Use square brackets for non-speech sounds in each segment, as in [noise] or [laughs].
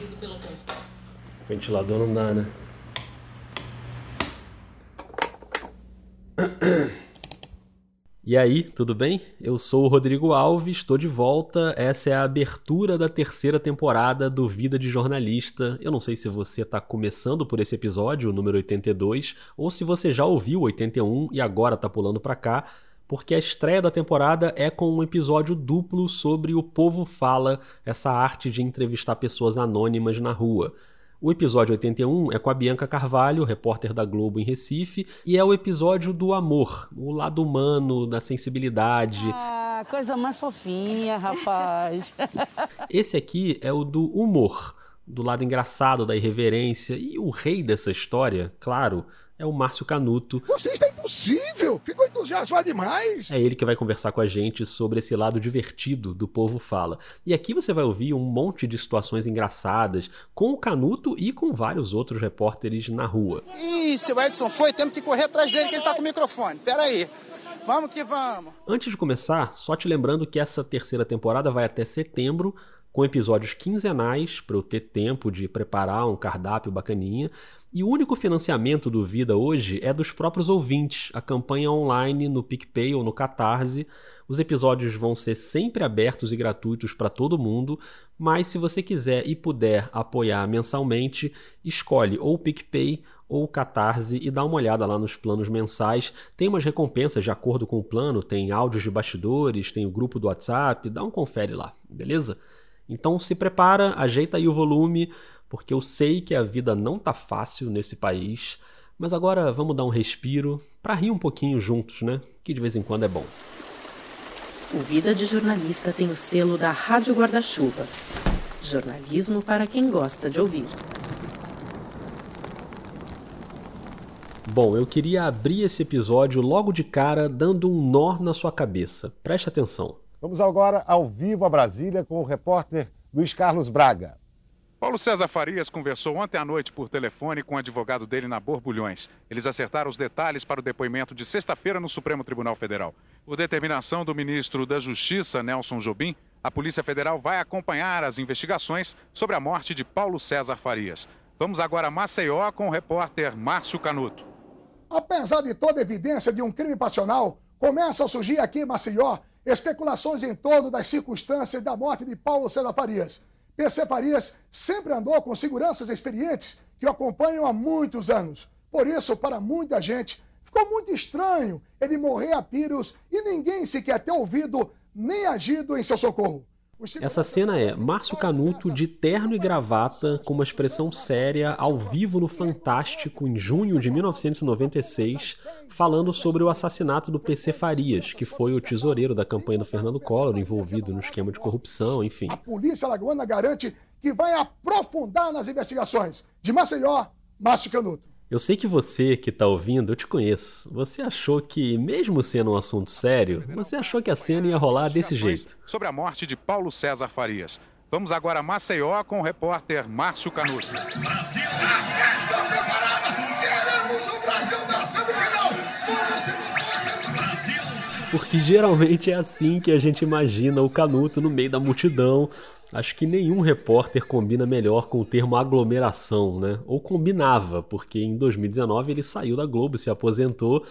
aquecido pelo. Ventilador não dá, né? E aí, tudo bem? Eu sou o Rodrigo Alves, estou de volta. Essa é a abertura da terceira temporada do Vida de Jornalista. Eu não sei se você está começando por esse episódio, o número 82, ou se você já ouviu o 81 e agora está pulando para cá, porque a estreia da temporada é com um episódio duplo sobre o Povo Fala, essa arte de entrevistar pessoas anônimas na rua. O episódio 81 é com a Bianca Carvalho, repórter da Globo em Recife, e é o episódio do amor, o lado humano, da sensibilidade. Ah, coisa mais fofinha, rapaz. [laughs] Esse aqui é o do humor, do lado engraçado, da irreverência, e o rei dessa história, claro, é o Márcio Canuto. Você está impossível! Ficou entusiasmado demais! É ele que vai conversar com a gente sobre esse lado divertido do povo fala. E aqui você vai ouvir um monte de situações engraçadas com o Canuto e com vários outros repórteres na rua. Ih, se o Edson foi, temos que correr atrás dele que ele tá com o microfone. Pera aí. Vamos que vamos. Antes de começar, só te lembrando que essa terceira temporada vai até setembro, com episódios quinzenais, para eu ter tempo de preparar um cardápio bacaninha. E o único financiamento do Vida hoje é dos próprios ouvintes, a campanha online no PicPay ou no Catarse. Os episódios vão ser sempre abertos e gratuitos para todo mundo, mas se você quiser e puder apoiar mensalmente, escolhe ou o PicPay ou Catarse e dá uma olhada lá nos planos mensais. Tem umas recompensas de acordo com o plano, tem áudios de bastidores, tem o grupo do WhatsApp, dá um confere lá, beleza? Então se prepara, ajeita aí o volume, porque eu sei que a vida não tá fácil nesse país, mas agora vamos dar um respiro para rir um pouquinho juntos, né? Que de vez em quando é bom. O Vida de Jornalista tem o selo da Rádio Guarda-Chuva. Jornalismo para quem gosta de ouvir. Bom, eu queria abrir esse episódio logo de cara dando um nó na sua cabeça. Preste atenção. Vamos agora ao vivo a Brasília com o repórter Luiz Carlos Braga. Paulo César Farias conversou ontem à noite por telefone com o advogado dele na Borbulhões. Eles acertaram os detalhes para o depoimento de sexta-feira no Supremo Tribunal Federal. Por determinação do ministro da Justiça, Nelson Jobim, a Polícia Federal vai acompanhar as investigações sobre a morte de Paulo César Farias. Vamos agora a Maceió com o repórter Márcio Canuto. Apesar de toda evidência de um crime passional, começam a surgir aqui em Maceió especulações em torno das circunstâncias da morte de Paulo César Farias. PC Farias sempre andou com seguranças experientes que o acompanham há muitos anos. Por isso, para muita gente, ficou muito estranho ele morrer a tiros e ninguém sequer ter ouvido nem agido em seu socorro. Essa cena é Márcio Canuto de terno e gravata, com uma expressão séria, ao vivo no Fantástico, em junho de 1996, falando sobre o assassinato do PC Farias, que foi o tesoureiro da campanha do Fernando Collor, envolvido no esquema de corrupção, enfim. A polícia alagoana garante que vai aprofundar nas investigações. De Maceió, Márcio Canuto. Eu sei que você que está ouvindo, eu te conheço. Você achou que, mesmo sendo um assunto sério, você achou que a cena ia rolar desse jeito. Sobre a morte de Paulo César Farias. Vamos agora a Maceió com o repórter Márcio Canuto. Brasil, preparada! O Brasil na semifinal! Vamos se! Porque geralmente é assim que a gente imagina o Canuto no meio da multidão, Acho que nenhum repórter combina melhor com o termo aglomeração, né? Ou combinava, porque em 2019 ele saiu da Globo, se aposentou,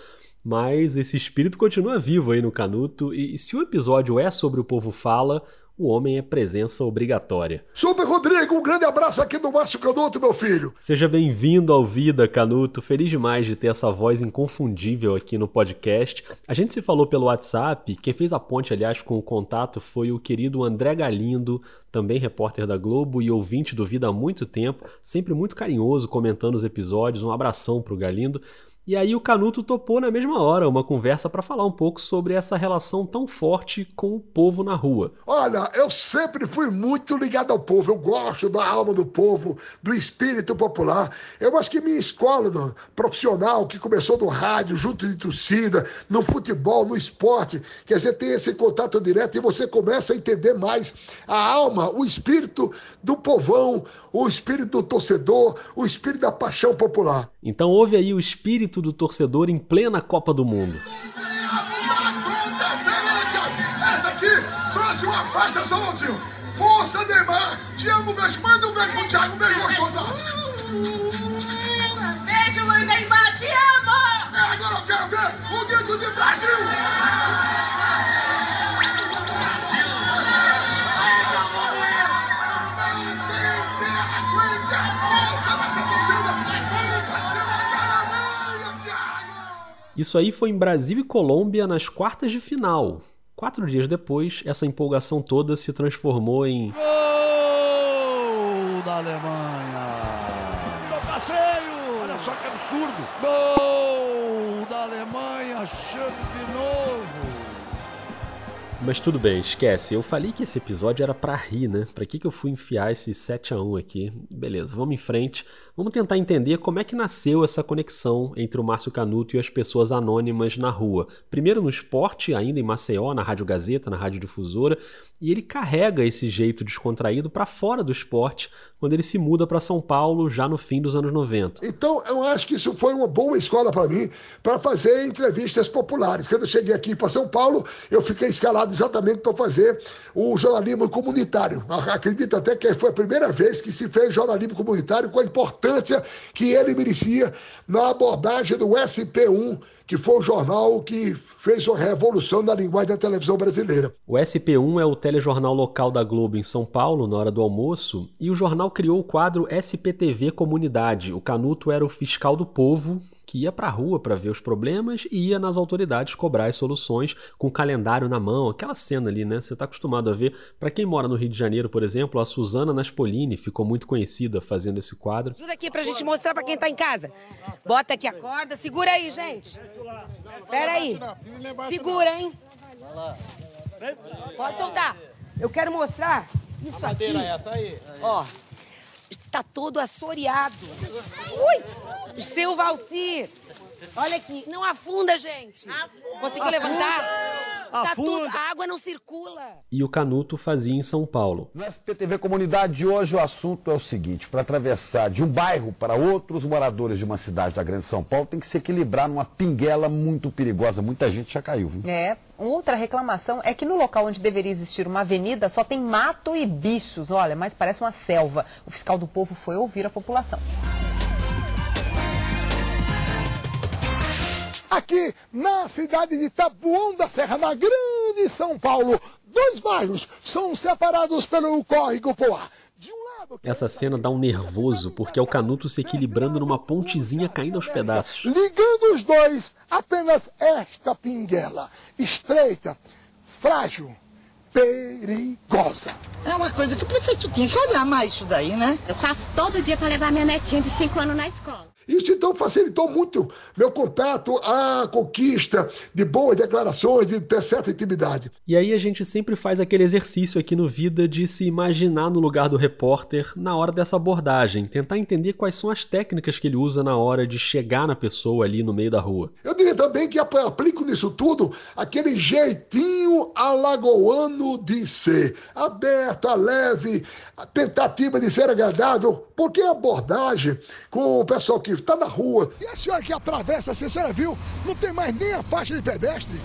mas esse espírito continua vivo aí no Canuto. E se o episódio é sobre o povo fala, o homem é presença obrigatória. Super Rodrigo, um grande abraço aqui do Márcio Canuto, meu filho. Seja bem-vindo ao Vida, Canuto. Feliz demais de ter essa voz inconfundível aqui no podcast. A gente se falou pelo WhatsApp. Quem fez a ponte, aliás, com o contato foi o querido André Galindo, também repórter da Globo e ouvinte do Vida há muito tempo, sempre muito carinhoso comentando os episódios. Um abração pro Galindo. E aí o Canuto topou na mesma hora uma conversa para falar um pouco sobre essa relação tão forte com o povo na rua. Olha, eu sempre fui muito ligado ao povo. Eu gosto da alma do povo, do espírito popular. Eu acho que minha escola profissional, que começou no rádio, junto de torcida, no futebol, no esporte, quer dizer, tem esse contato direto e você começa a entender mais a alma, o espírito do povão, o espírito do torcedor, o espírito da paixão popular. Então houve aí o espírito do torcedor em plena Copa do Mundo. Essa aqui, próxima faixa, Solontinho. Força, Neymar! Te amo, beijo. Manda um beijo pro Thiago, um beijo gostoso. Beijo, mãe Neymar, te amo! É, agora eu quero ver o dedo de Brasil! Isso aí foi em Brasil e Colômbia nas quartas de final. Quatro dias depois, essa empolgação toda se transformou em. Gol da Alemanha! Virou passeio! Olha só que absurdo! Gol da Alemanha! Chame de novo! Mas tudo bem, esquece. Eu falei que esse episódio era pra rir, né? Pra que, que eu fui enfiar esse 7 a 1 aqui? Beleza, vamos em frente. Vamos tentar entender como é que nasceu essa conexão entre o Márcio Canuto e as pessoas anônimas na rua. Primeiro no esporte, ainda em Maceió, na Rádio Gazeta, na Rádio Difusora, e ele carrega esse jeito descontraído para fora do esporte quando ele se muda para São Paulo já no fim dos anos 90. Então, eu acho que isso foi uma boa escola para mim para fazer entrevistas populares. Quando eu cheguei aqui para São Paulo, eu fiquei escalado exatamente para fazer o jornalismo comunitário. Acredito até que foi a primeira vez que se fez jornalismo comunitário com a importância que ele merecia na abordagem do SP1 que foi o jornal que fez uma revolução na linguagem da televisão brasileira. O SP1 é o telejornal local da Globo em São Paulo, na hora do almoço, e o jornal criou o quadro SPTV Comunidade. O Canuto era o fiscal do povo, que ia para a rua para ver os problemas e ia nas autoridades cobrar as soluções com o calendário na mão, aquela cena ali, né? Você está acostumado a ver. Para quem mora no Rio de Janeiro, por exemplo, a Suzana Naspolini ficou muito conhecida fazendo esse quadro. Ajuda aqui para a gente mostrar para quem está em casa. Bota aqui a corda, segura aí, gente. Pera aí. Segura, hein? Pode soltar. Eu quero mostrar isso aqui. Ó, está todo assoreado. Ui! Seu Valcir. Olha aqui, não afunda, gente. Conseguiu levantar? Tá tudo, a água não circula. E o Canuto fazia em São Paulo. No SPTV Comunidade de hoje o assunto é o seguinte: para atravessar de um bairro para outro, os moradores de uma cidade da Grande São Paulo têm que se equilibrar numa pinguela muito perigosa. Muita gente já caiu, viu? É. Outra reclamação é que no local onde deveria existir uma avenida só tem mato e bichos. Olha, mas parece uma selva. O fiscal do povo foi ouvir a população. Aqui na cidade de Tabuão da Serra, na grande São Paulo, dois bairros são separados pelo córrego Poá. Essa cena dá um nervoso, porque é o Canuto se equilibrando numa pontezinha caindo aos pedaços. Ligando os dois, apenas esta pinguela, estreita, frágil, perigosa. É uma coisa que o prefeito tinha que olhar mais isso daí, né? Eu faço todo dia para levar minha netinha de 5 anos na escola. Isso então facilitou muito meu contato, a conquista de boas declarações, de ter certa intimidade. E aí a gente sempre faz aquele exercício aqui no Vida de se imaginar no lugar do repórter na hora dessa abordagem, tentar entender quais são as técnicas que ele usa na hora de chegar na pessoa ali no meio da rua. Eu diria também que aplico nisso tudo aquele jeitinho alagoano de ser, aberta, leve, a tentativa de ser agradável, porque a abordagem com o pessoal que está na rua. E a senhora que atravessa, assim, a senhora viu, não tem mais nem a faixa de pedestre.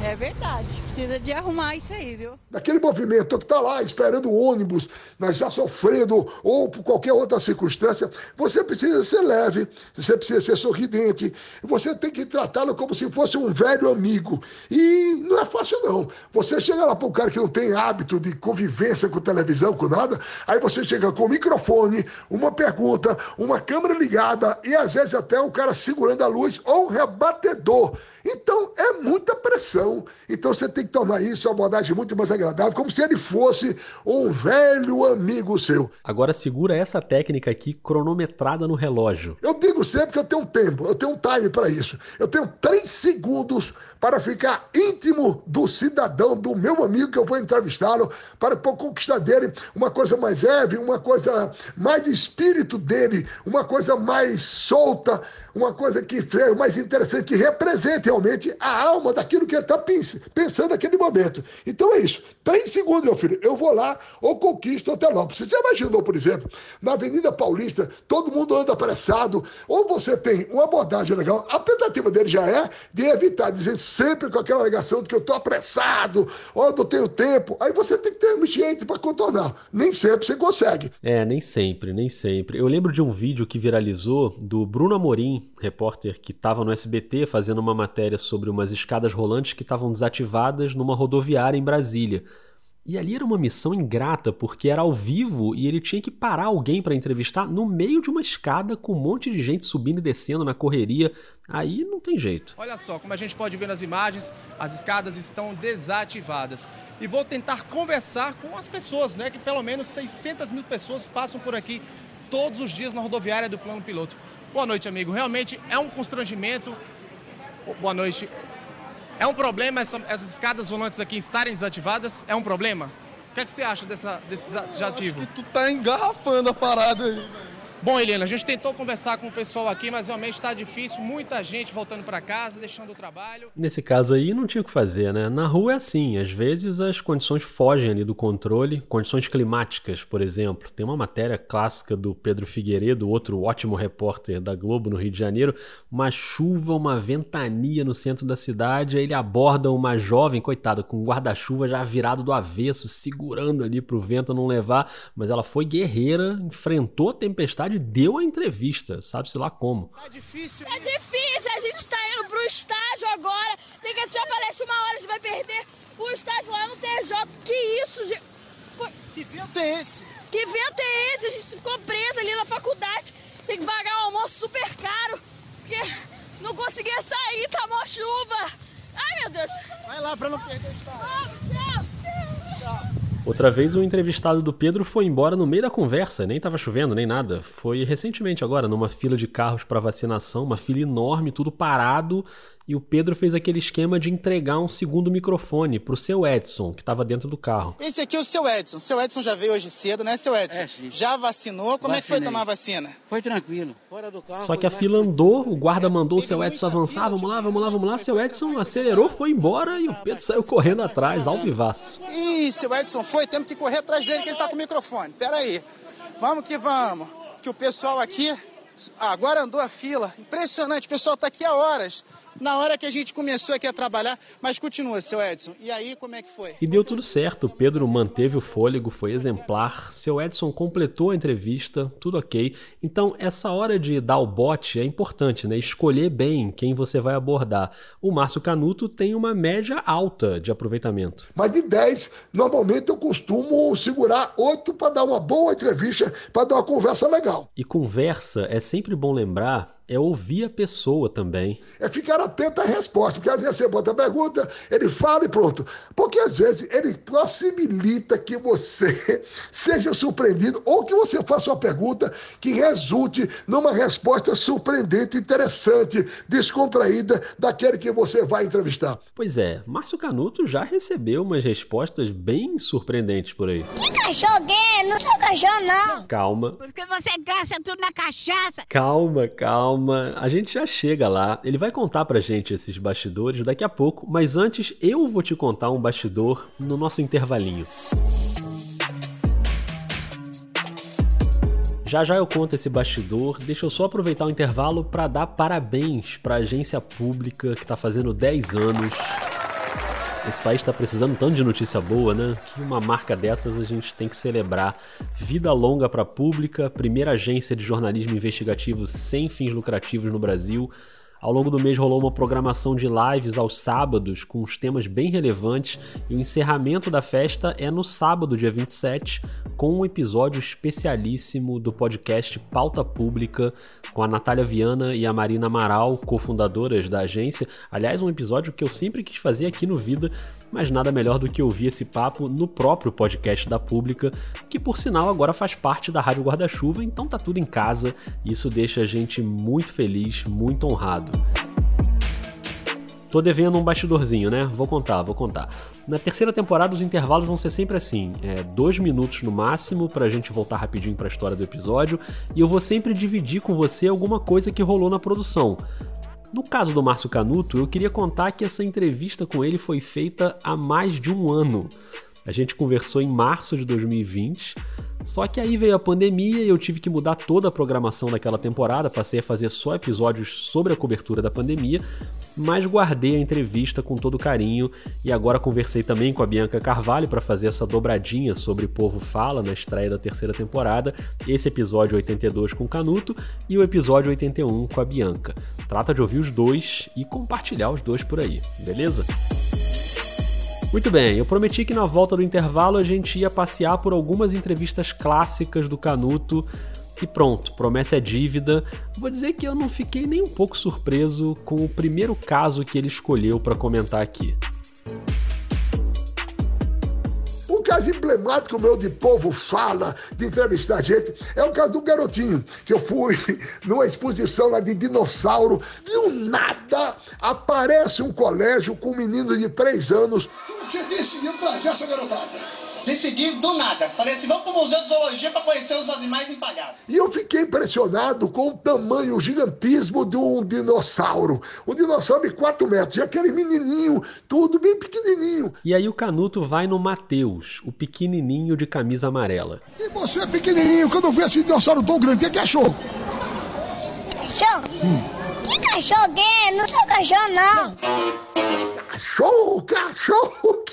É verdade, precisa de arrumar isso aí, viu? Daquele movimento que está lá esperando o ônibus, mas já sofrendo ou por qualquer outra circunstância, você precisa ser leve, você precisa ser sorridente, você tem que tratá-lo como se fosse um velho amigo. E não é fácil não. Você chega lá para um cara que não tem hábito de convivência com televisão, com nada, aí você chega com o microfone, uma pergunta, uma câmera ligada e às vezes até um cara segurando a luz ou um rebatedor. Então é muita pressão. Então você tem que tornar isso uma abordagem muito mais agradável, como se ele fosse um velho amigo seu. Agora segura essa técnica aqui cronometrada no relógio. Eu digo sempre que eu tenho um tempo, eu tenho um time para isso. Eu tenho três segundos para ficar íntimo do cidadão, do meu amigo que eu vou entrevistá-lo, para conquistar dele uma coisa mais leve, uma coisa mais do espírito dele, uma coisa mais solta, uma coisa que seja mais interessante, que represente realmente a alma daquilo que ele está pensando naquele momento. Então é isso. Três segundos, meu filho, eu vou lá ou conquisto Otelópolis. Você imaginou, por exemplo, na Avenida Paulista, todo mundo anda apressado, ou você tem uma abordagem legal, a tentativa dele já é de evitar dizer sempre com aquela alegação de que eu estou apressado, ou não tenho tempo. Aí você tem que ter um gente para contornar. Nem sempre você consegue. É, nem sempre, nem sempre. Eu lembro de um vídeo que viralizou do Bruno Amorim, repórter que estava no SBT fazendo uma matéria sobre umas escadas rolantes que estavam desativadas numa rodoviária em Brasília. E ali era uma missão ingrata, porque era ao vivo e ele tinha que parar alguém para entrevistar no meio de uma escada com um monte de gente subindo e descendo na correria. Aí não tem jeito. Olha só, como a gente pode ver nas imagens, as escadas estão desativadas. E vou tentar conversar com as pessoas, né? Que pelo menos 600 mil pessoas passam por aqui todos os dias na rodoviária do Plano Piloto. Boa noite, amigo. Realmente é um constrangimento. Boa noite. É um problema essa, essas escadas volantes aqui estarem desativadas? É um problema? O que, é que você acha dessa, desse desativo? tu tá engarrafando a parada aí. Bom, Helena, a gente tentou conversar com o pessoal aqui, mas realmente está difícil. Muita gente voltando para casa, deixando o trabalho. Nesse caso aí, não tinha o que fazer, né? Na rua é assim, às vezes as condições fogem ali do controle, condições climáticas, por exemplo. Tem uma matéria clássica do Pedro Figueiredo, outro ótimo repórter da Globo no Rio de Janeiro, uma chuva, uma ventania no centro da cidade, aí ele aborda uma jovem, coitada, com um guarda-chuva já virado do avesso, segurando ali pro vento não levar, mas ela foi guerreira, enfrentou a tempestade deu a entrevista, sabe-se lá como. É difícil. É difícil, a gente tá indo pro estágio agora. Tem que assistir a palestra uma hora, a gente vai perder o estágio lá no TJ. Que isso, gente? Foi... Que vento é esse? Que vento é esse? A gente ficou presa ali na faculdade. Tem que pagar um almoço super caro. Porque não conseguia sair, tá mó chuva. Ai, meu Deus. Vai lá pra não perder o estágio. Tchau. Outra vez o entrevistado do Pedro foi embora no meio da conversa, nem estava chovendo nem nada. Foi recentemente agora, numa fila de carros para vacinação, uma fila enorme, tudo parado, e o Pedro fez aquele esquema de entregar um segundo microfone pro seu Edson, que estava dentro do carro. Esse aqui é o seu Edson. O seu Edson já veio hoje cedo, né, seu Edson? É, sim. Já vacinou? Como Vacinei. é que foi tomar a vacina? Foi tranquilo. Fora do carro. Só que a fila andou, o guarda mandou o seu Edson avançar, vamos lá, vamos lá, vamos lá. Seu Edson acelerou, foi embora e o Pedro saiu correndo atrás, ao vivaço. Ih, seu Edson foi, temos que correr atrás dele que ele tá com o microfone. Pera aí. Vamos que vamos. Que o pessoal aqui agora andou a fila. Impressionante, o pessoal tá aqui há horas na hora que a gente começou aqui a trabalhar, mas continua, seu Edson. E aí, como é que foi? E deu tudo certo. Pedro manteve o fôlego, foi exemplar. Seu Edson completou a entrevista, tudo ok. Então, essa hora de dar o bote é importante, né? Escolher bem quem você vai abordar. O Márcio Canuto tem uma média alta de aproveitamento. Mas de 10, normalmente eu costumo segurar 8 para dar uma boa entrevista, para dar uma conversa legal. E conversa é sempre bom lembrar é ouvir a pessoa também. É ficar atento à resposta, porque às vezes você bota a pergunta, ele fala e pronto. Porque às vezes ele possibilita que você [laughs] seja surpreendido ou que você faça uma pergunta que resulte numa resposta surpreendente, interessante, descontraída daquele que você vai entrevistar. Pois é, Márcio Canuto já recebeu umas respostas bem surpreendentes por aí. Que cachorro gay? Não sou cachorro, não. Calma. Porque você gasta tudo na cachaça. Calma, calma calma, a gente já chega lá. Ele vai contar pra gente esses bastidores daqui a pouco, mas antes eu vou te contar um bastidor no nosso intervalinho. Já já eu conto esse bastidor, deixa eu só aproveitar o intervalo para dar parabéns para agência pública que está fazendo 10 anos. Esse país está precisando tanto de notícia boa, né? Que uma marca dessas a gente tem que celebrar. Vida longa para a pública, primeira agência de jornalismo investigativo sem fins lucrativos no Brasil. Ao longo do mês rolou uma programação de lives aos sábados com os temas bem relevantes e o encerramento da festa é no sábado, dia 27, com um episódio especialíssimo do podcast Pauta Pública com a Natália Viana e a Marina Amaral, cofundadoras da agência. Aliás, um episódio que eu sempre quis fazer aqui no Vida, mas nada melhor do que ouvir esse papo no próprio podcast da Pública, que por sinal agora faz parte da Rádio Guarda-Chuva, então tá tudo em casa. Isso deixa a gente muito feliz, muito honrado. Tô devendo um bastidorzinho, né? Vou contar, vou contar. Na terceira temporada, os intervalos vão ser sempre assim: é, dois minutos no máximo, pra gente voltar rapidinho pra história do episódio, e eu vou sempre dividir com você alguma coisa que rolou na produção. No caso do Márcio Canuto, eu queria contar que essa entrevista com ele foi feita há mais de um ano. A gente conversou em março de 2020, só que aí veio a pandemia e eu tive que mudar toda a programação daquela temporada, passei a fazer só episódios sobre a cobertura da pandemia, mas guardei a entrevista com todo carinho e agora conversei também com a Bianca Carvalho para fazer essa dobradinha sobre Povo Fala na estreia da terceira temporada, esse episódio 82 com o Canuto e o episódio 81 com a Bianca. Trata de ouvir os dois e compartilhar os dois por aí, beleza? Muito bem, eu prometi que na volta do intervalo a gente ia passear por algumas entrevistas clássicas do Canuto e pronto, promessa é dívida. Vou dizer que eu não fiquei nem um pouco surpreso com o primeiro caso que ele escolheu para comentar aqui. Um caso emblemático meu de povo fala, de entrevistar gente, é o caso do garotinho, que eu fui [laughs] numa exposição lá de dinossauro, e um nada aparece um colégio com um menino de três anos. Você decidiu trazer essa garotada? Decidi do nada. Falei assim, vamos pro Museu de Zoologia para conhecer os animais empalhados. E eu fiquei impressionado com o tamanho, o gigantismo de um dinossauro. Um dinossauro de 4 metros. E aquele menininho, tudo bem pequenininho. E aí o Canuto vai no Mateus, o pequenininho de camisa amarela. E você, pequenininho, quando vê esse dinossauro tão grande, o que achou? Cachorro? Que cachorro é? Não sou cachorro, não. Cachorro, cachorro!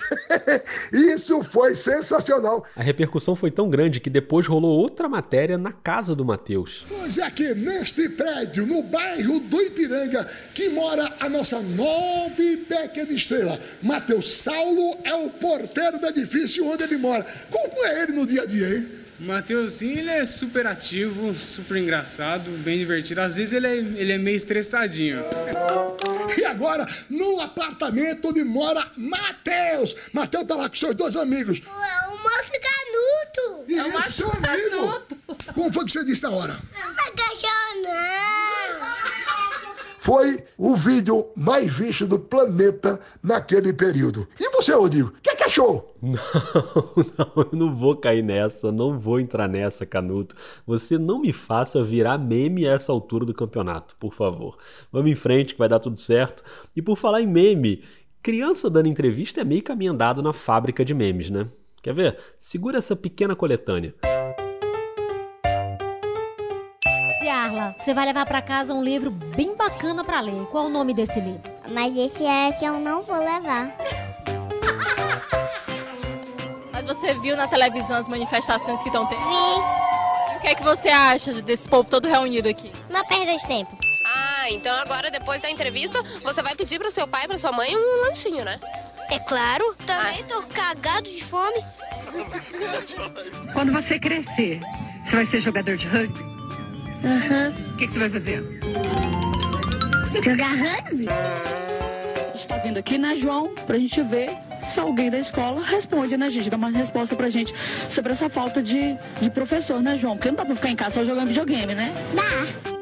Isso foi sensacional. A repercussão foi tão grande que depois rolou outra matéria na casa do Mateus. Pois é aqui neste prédio, no bairro do Ipiranga, que mora a nossa nova e pequena estrela. Mateus Saulo é o porteiro do edifício onde ele mora. Como é ele no dia a dia, hein? O Mateuzinho, ele é super ativo, super engraçado, bem divertido. Às vezes ele é, ele é meio estressadinho. E agora, no apartamento onde mora Matheus. Matheus tá lá com seus dois amigos. É o Márcio Canuto. E é o Márcio seu amigo. Como foi que você disse na hora? Não sou cachorro, não. Foi o vídeo mais visto do planeta naquele período. E você, Rodrigo? O que é cachorro? [laughs] Não, não, eu não vou cair nessa, não vou entrar nessa, Canuto. Você não me faça virar meme a essa altura do campeonato, por favor. Vamos em frente que vai dar tudo certo. E por falar em meme, criança dando entrevista é meio caminho andado na fábrica de memes, né? Quer ver? Segura essa pequena coletânea. Você vai levar para casa um livro bem bacana para ler. Qual o nome desse livro? Mas esse é que eu não vou levar. [laughs] Mas você viu na televisão as manifestações que estão tendo? Vi. E o que é que você acha desse povo todo reunido aqui? Uma perda de tempo. Ah, então agora depois da entrevista você vai pedir pro seu pai e pra sua mãe um lanchinho, né? É claro, também tô cagado de fome. Quando você crescer, você vai ser jogador de rugby? Aham. O que, que você vai fazer? Jogar rugby? A gente tá vindo aqui, né, João, pra gente ver se alguém da escola responde, né, gente? Dá uma resposta pra gente sobre essa falta de, de professor, né, João? Porque não dá pra ficar em casa só jogando videogame, né? Dá.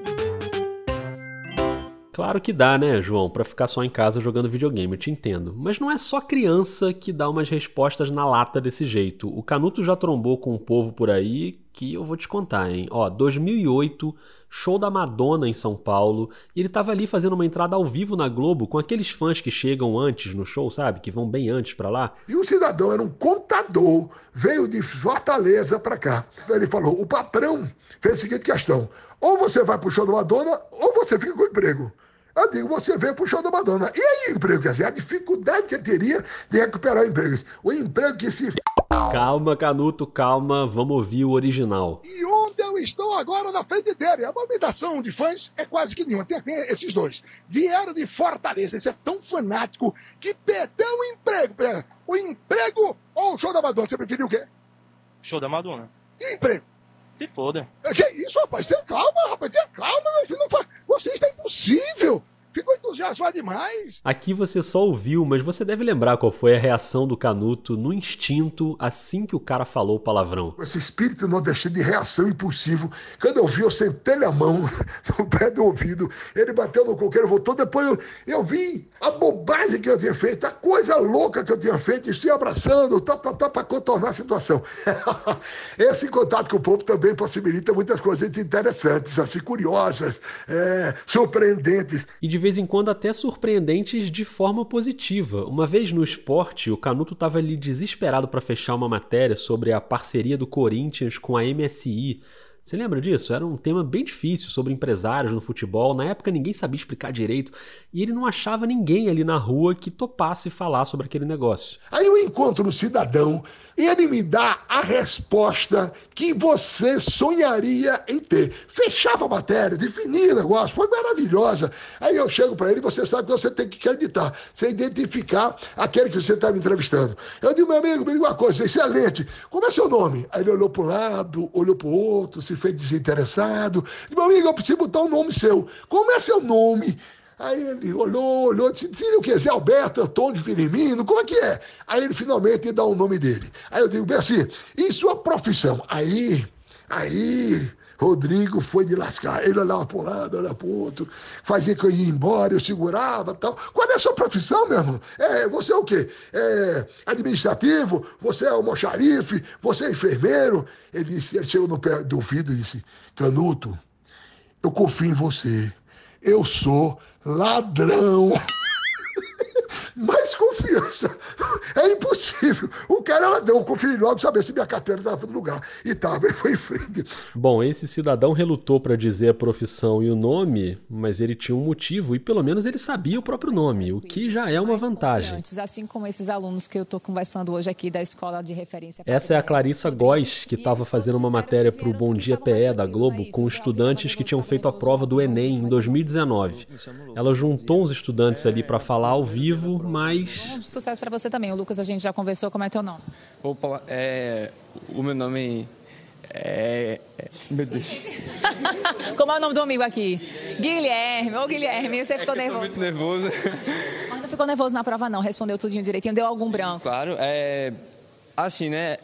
Claro que dá, né, João, para ficar só em casa jogando videogame, eu te entendo. Mas não é só criança que dá umas respostas na lata desse jeito. O Canuto já trombou com um povo por aí que eu vou te contar, hein? Ó, 2008, show da Madonna em São Paulo, e ele tava ali fazendo uma entrada ao vivo na Globo com aqueles fãs que chegam antes no show, sabe? Que vão bem antes para lá. E o cidadão era um contador, veio de Fortaleza para cá. Ele falou: o patrão fez a seguinte questão: ou você vai pro show da Madonna, ou você fica com emprego. Eu digo, você veio pro show da Madonna. E aí o emprego? Quer dizer, a dificuldade que ele teria de recuperar o emprego. O emprego que se. Calma, Canuto, calma, vamos ouvir o original. E onde eu estou agora na frente dele? A movimentação de fãs é quase que nenhuma. Tem esses dois. Vieram de Fortaleza. Esse é tão fanático que perdeu o emprego. O emprego ou o show da Madonna? Você preferiu o quê? Show da Madonna. E emprego? Se foda. Que isso, rapaz? Tenha calma, rapaz. Tenha calma, meu filho. Não faz... Você está impossível. Ficou entusiasmado demais. Aqui você só ouviu, mas você deve lembrar qual foi a reação do Canuto no instinto assim que o cara falou o palavrão. Esse espírito nordestino de reação impulsivo. Quando eu vi, eu sentei a mão [laughs] no pé do ouvido. Ele bateu no coqueiro, voltou. Depois eu, eu vi a bobagem que eu tinha feito, a coisa louca que eu tinha feito, e se abraçando, tá, tá, tá, para contornar a situação. [laughs] Esse contato com o povo também possibilita muitas coisas interessantes, assim, curiosas, é, surpreendentes. E de vez em quando até surpreendentes de forma positiva. Uma vez no esporte, o Canuto estava ali desesperado para fechar uma matéria sobre a parceria do Corinthians com a MSI. Você lembra disso? Era um tema bem difícil sobre empresários no futebol. Na época ninguém sabia explicar direito e ele não achava ninguém ali na rua que topasse falar sobre aquele negócio. Aí eu encontro um cidadão e ele me dá a resposta que você sonharia em ter. Fechava a matéria, definia o negócio, foi maravilhosa. Aí eu chego para ele você sabe que você tem que acreditar, você identificar aquele que você está me entrevistando. Eu digo, meu amigo, me diga uma coisa, excelente, como é seu nome? Aí ele olhou para um lado, olhou para o outro, se fez desinteressado. Meu amigo, eu preciso botar um nome seu. Como é seu nome? Aí ele olhou, olhou, disse, o que? Zé Alberto, Antônio Firmino, como é que é? Aí ele finalmente dá o nome dele. Aí eu digo, Bessi, e sua profissão? Aí, aí, Rodrigo foi de lascar. Ele olhava para um lado, olhava para o outro, fazia que eu ia embora, eu segurava tal. Qual é a sua profissão, meu irmão? É, você é o quê? É administrativo? Você é almoxarife? Você é enfermeiro? Ele, disse, ele chegou no pé do ouvido e disse, Canuto, eu confio em você. Eu sou ladrão. [laughs] Mais confiança. [laughs] É impossível. O cara é ladrão. Eu conferi logo saber se minha carteira estava no lugar. E tava, ele [laughs] foi em frente. Bom, esse cidadão relutou para dizer a profissão e o nome, mas ele tinha um motivo e pelo menos ele sabia o próprio nome, o que já é uma vantagem. Assim como esses alunos que eu estou conversando hoje aqui da escola de referência. Essa é a Clarissa Góes, que estava fazendo uma matéria para o Bom Dia PE da Globo com estudantes que tinham feito a prova do Enem em 2019. Ela juntou uns estudantes ali para falar ao vivo mas. Sucesso para você também. O Lucas, a gente já conversou. Como é teu nome? Opa, é. O meu nome é. é meu Deus. [laughs] Como é o nome do amigo aqui? Guilherme. Ô, Guilherme, você ficou é nervoso? muito nervoso. Mas não ficou nervoso na prova, não. Respondeu tudinho direitinho. Deu algum branco? Claro, é. Assim, né?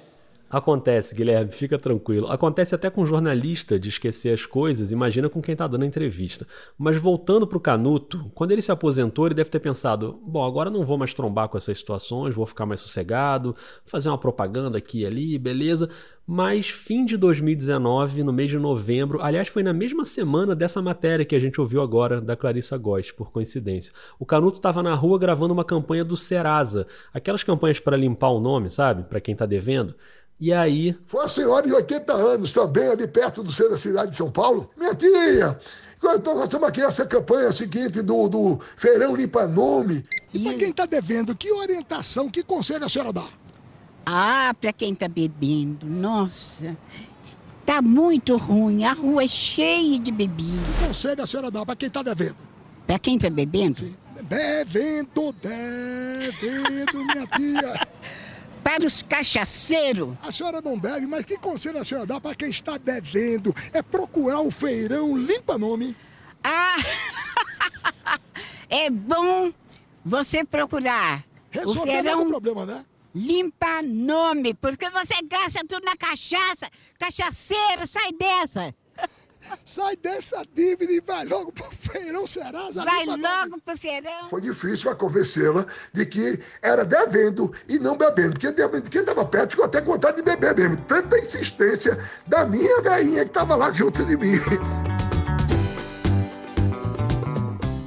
Acontece, Guilherme, fica tranquilo. Acontece até com jornalista de esquecer as coisas, imagina com quem está dando a entrevista. Mas voltando para o Canuto, quando ele se aposentou, ele deve ter pensado: bom, agora não vou mais trombar com essas situações, vou ficar mais sossegado, fazer uma propaganda aqui e ali, beleza. Mas fim de 2019, no mês de novembro, aliás, foi na mesma semana dessa matéria que a gente ouviu agora da Clarissa Góes, por coincidência. O Canuto estava na rua gravando uma campanha do Serasa, aquelas campanhas para limpar o nome, sabe? Para quem está devendo. E aí. Foi uma senhora de 80 anos também, ali perto do centro da cidade de São Paulo. Minha tia! Então, nós estamos aqui essa campanha seguinte do, do Feirão Limpa Nome. E para quem está devendo, que orientação, que conselho a senhora dá? Ah, para quem está bebendo, nossa, tá muito ruim. A rua é cheia de bebida. Que conselho a senhora dá para quem está devendo? Para quem está bebendo? Sim. Devendo, devendo, minha tia. [laughs] para os cachaceiros. A senhora não deve, mas que conselho a senhora dá para quem está devendo? É procurar o feirão limpa-nome. Ah, [laughs] é bom você procurar. Resolver o feirão o problema, né? Limpa nome, porque você gasta tudo na cachaça. Cachaceiro, sai dessa. Sai dessa dívida e vai logo pro feirão Serasa. Vai logo pro feirão. Foi difícil para convencê-la de que era devendo e não bebendo. Quem, quem tava perto ficou até com vontade de beber mesmo. Tanta insistência da minha velhinha que tava lá junto de mim.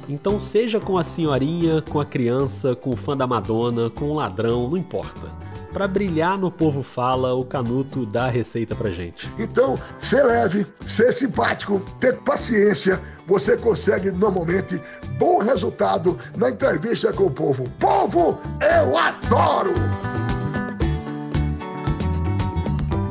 Então, seja com a senhorinha, com a criança, com o fã da Madonna, com o ladrão, não importa para brilhar no Povo Fala, o Canuto dá a receita pra gente. Então, ser leve, ser simpático, ter paciência, você consegue normalmente bom resultado na entrevista com o povo. Povo, eu adoro!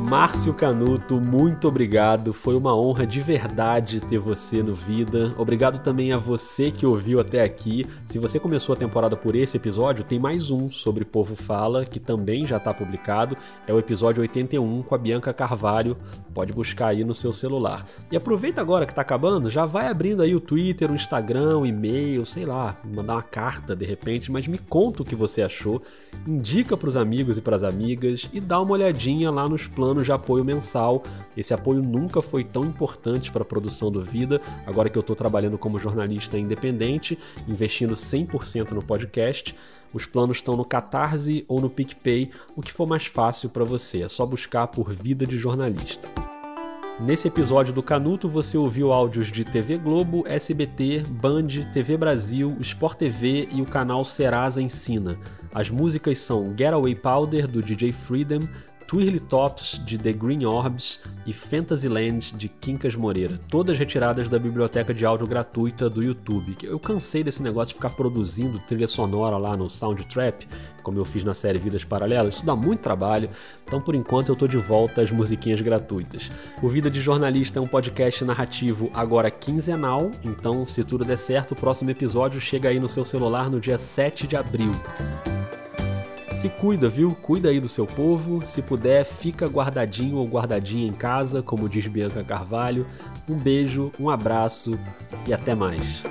Márcio Canuto, muito obrigado. Foi uma honra de verdade ter você no Vida. Obrigado também a você que ouviu até aqui. Se você começou a temporada por esse episódio, tem mais um sobre Povo Fala, que também já está publicado. É o episódio 81 com a Bianca Carvalho. Pode buscar aí no seu celular. E aproveita agora que está acabando, já vai abrindo aí o Twitter, o Instagram, o e-mail, sei lá, mandar uma carta de repente, mas me conta o que você achou. Indica para os amigos e para as amigas e dá uma olhadinha lá nos planos de apoio mensal. Esse apoio nunca foi tão importante para a produção do Vida, agora que eu estou trabalhando como jornalista independente, investindo 100% no podcast. Os planos estão no Catarse ou no PicPay, o que for mais fácil para você. É só buscar por Vida de Jornalista. Nesse episódio do Canuto você ouviu áudios de TV Globo, SBT, Band, TV Brasil, Sport TV e o canal Serasa Ensina. As músicas são Getaway Powder do DJ Freedom, Twirly Tops de The Green Orbs e Fantasyland de Quincas Moreira, todas retiradas da biblioteca de áudio gratuita do YouTube. Eu cansei desse negócio de ficar produzindo trilha sonora lá no Soundtrap, como eu fiz na série Vidas Paralelas, isso dá muito trabalho, então por enquanto eu tô de volta às musiquinhas gratuitas. O Vida de Jornalista é um podcast narrativo agora quinzenal, então se tudo der certo, o próximo episódio chega aí no seu celular no dia 7 de abril. Se cuida, viu? Cuida aí do seu povo. Se puder, fica guardadinho ou guardadinha em casa, como diz Bianca Carvalho. Um beijo, um abraço e até mais.